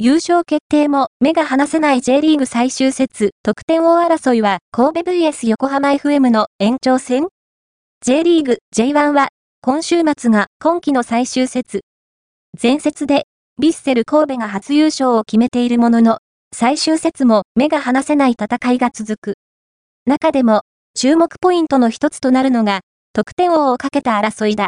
優勝決定も目が離せない J リーグ最終節得点王争いは神戸 VS 横浜 FM の延長戦 ?J リーグ J1 は今週末が今季の最終節。前節でビッセル神戸が初優勝を決めているものの最終節も目が離せない戦いが続く。中でも注目ポイントの一つとなるのが得点王をかけた争いだ。